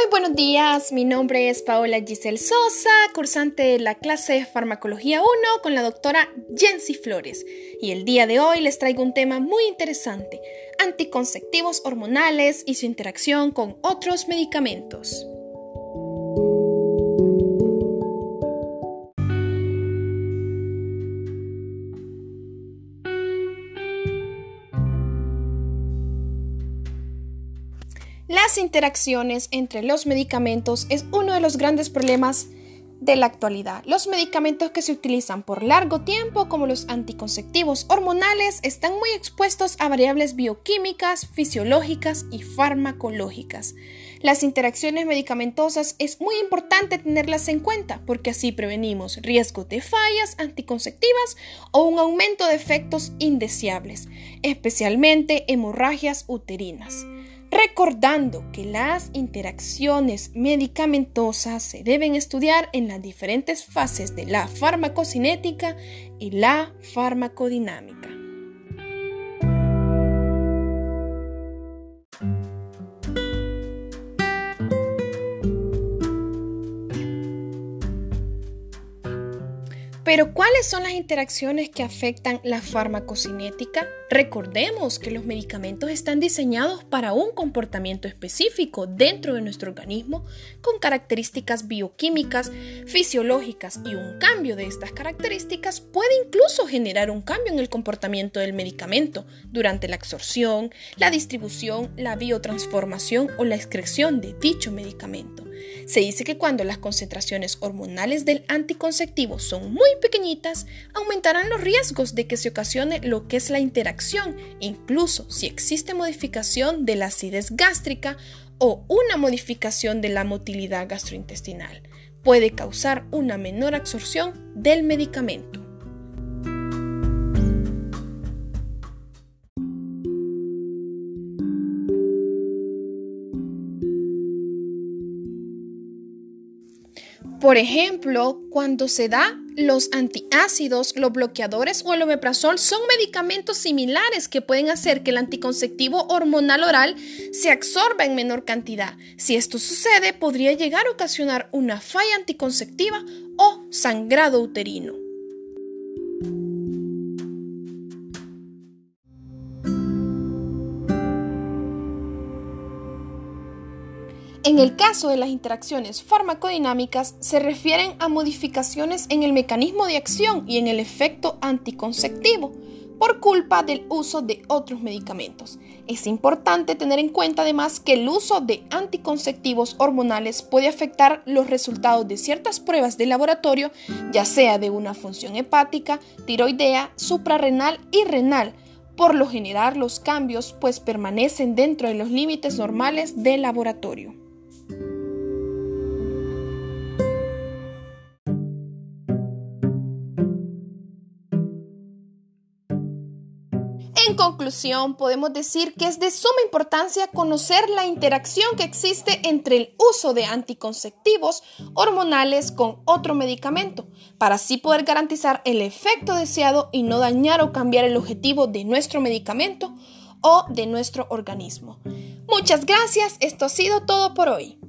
Muy buenos días, mi nombre es Paola Giselle Sosa, cursante de la clase de Farmacología 1 con la doctora Jensi Flores. Y el día de hoy les traigo un tema muy interesante, anticonceptivos hormonales y su interacción con otros medicamentos. Las interacciones entre los medicamentos es uno de los grandes problemas de la actualidad. Los medicamentos que se utilizan por largo tiempo, como los anticonceptivos hormonales, están muy expuestos a variables bioquímicas, fisiológicas y farmacológicas. Las interacciones medicamentosas es muy importante tenerlas en cuenta porque así prevenimos riesgos de fallas anticonceptivas o un aumento de efectos indeseables, especialmente hemorragias uterinas recordando que las interacciones medicamentosas se deben estudiar en las diferentes fases de la farmacocinética y la farmacodinámica. Pero ¿cuáles son las interacciones que afectan la farmacocinética? Recordemos que los medicamentos están diseñados para un comportamiento específico dentro de nuestro organismo con características bioquímicas, fisiológicas y un cambio de estas características puede incluso generar un cambio en el comportamiento del medicamento durante la absorción, la distribución, la biotransformación o la excreción de dicho medicamento. Se dice que cuando las concentraciones hormonales del anticonceptivo son muy pequeñitas, aumentarán los riesgos de que se ocasione lo que es la interacción, incluso si existe modificación de la acidez gástrica o una modificación de la motilidad gastrointestinal. Puede causar una menor absorción del medicamento. Por ejemplo, cuando se da los antiácidos, los bloqueadores o el omeprazol son medicamentos similares que pueden hacer que el anticonceptivo hormonal oral se absorba en menor cantidad. Si esto sucede, podría llegar a ocasionar una falla anticonceptiva o sangrado uterino. En el caso de las interacciones farmacodinámicas, se refieren a modificaciones en el mecanismo de acción y en el efecto anticonceptivo por culpa del uso de otros medicamentos. Es importante tener en cuenta además que el uso de anticonceptivos hormonales puede afectar los resultados de ciertas pruebas de laboratorio, ya sea de una función hepática, tiroidea, suprarrenal y renal. Por lo general, los cambios pues permanecen dentro de los límites normales del laboratorio. En conclusión, podemos decir que es de suma importancia conocer la interacción que existe entre el uso de anticonceptivos hormonales con otro medicamento, para así poder garantizar el efecto deseado y no dañar o cambiar el objetivo de nuestro medicamento o de nuestro organismo. Muchas gracias, esto ha sido todo por hoy.